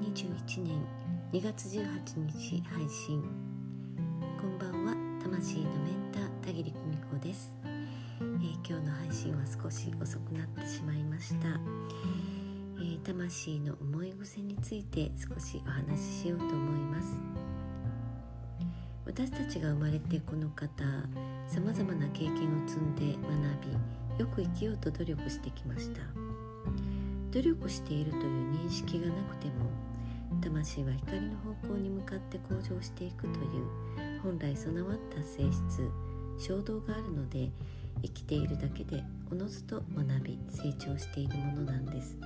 21年2月18日配信。こんばんは魂のメンター田切久美子です、えー、今日の配信は少し遅くなってしまいました、えー、魂の思い癖について少しお話ししようと思います。私たちが生まれてこの方さまざまな経験を積んで学びよく生きようと努力してきました。努力しているという認識がなくても魂は光の方向に向かって向上していくという本来備わった性質衝動があるので生きているだけでおのずと学び成長しているものなんです。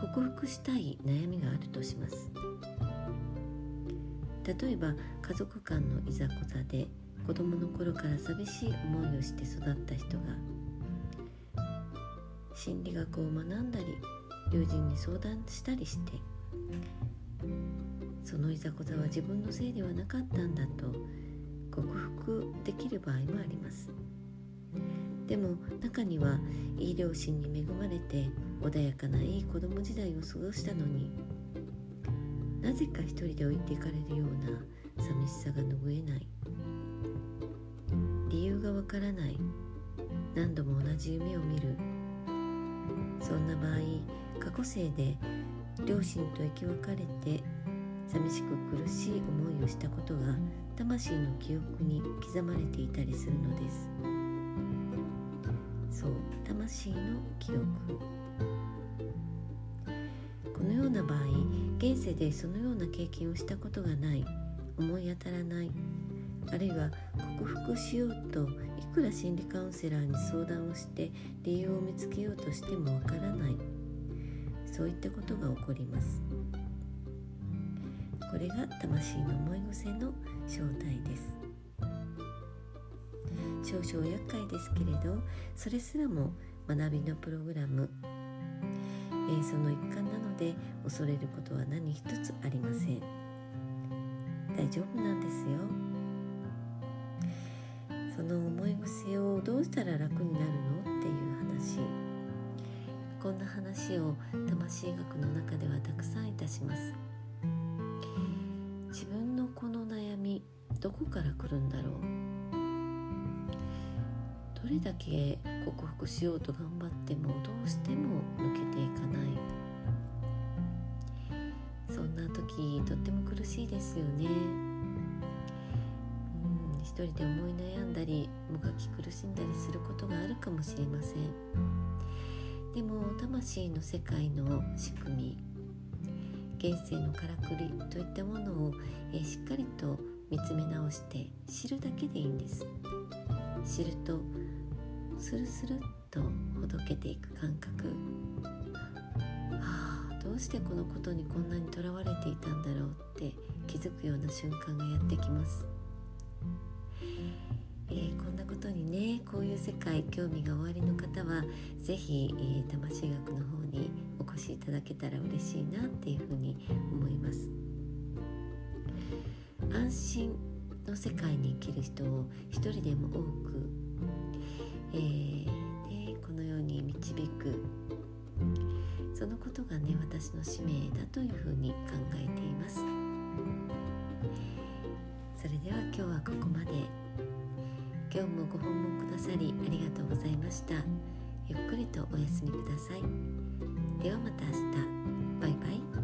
克服したい悩みがあるとします。例えば家族間のいざこざで子供の頃から寂しい思いをして育った人が心理学を学んだり友人に相談したりしてそのいざこざは自分のせいではなかったんだと克服できる場合もあります。でも中にはいい両親に恵まれて穏やかないい子供時代を過ごしたのになぜか一人で置いていかれるような寂しさが拭えない。理由がわからない。何度も同じ夢を見る。そんな場合過去生で両親と生き別れて寂しく苦しい思いをしたことが魂の記憶に刻まれていたりするのです。そう魂の記憶。このような場合現世でそのような経験をしたことがない思い当たらないあるいは克服しようといくら心理カウンセラーに相談をして理由を見つけようとしてもわからない。そういったことが起こります。これが魂の思い癖の正体です。少々厄介ですけれどそれすらも学びのプログラム、えー、その一環なので恐れることは何一つありません。大丈夫なんですよ。その思い癖をどうしたら楽になるのっていう話。こんな話を魂学の中ではたくさんいたします。自分のこの悩みどこから来るんだろう。どれだけ克服しようと頑張ってもどうしても抜けていかない。そんな時とっても苦しいですよね。一人で思い悩んだりもがき苦しんだりすることがあるかもしれません。でも魂の世界の仕組み現世のからくりといったものを、えしっかりと見つめ直して知るだけでいいんです。知るとスルスルっとほどけていく感覚。あどうしてこのことにこんなにとらわれていたんだろうって気づくような瞬間がやってきます、こういう世界興味がおありの方は是非、えー、魂学の方にお越しいただけたら嬉しいなっていうふうに思います。安心の世界に生きる人を一人でも多くえー、でこのように導く。そのことがね私の使命だというふうに考えています。それでは今日はここまで。今日もご訪問くださりありがとうございました。ゆっくりとお休みください。ではまた明日。バイバイ。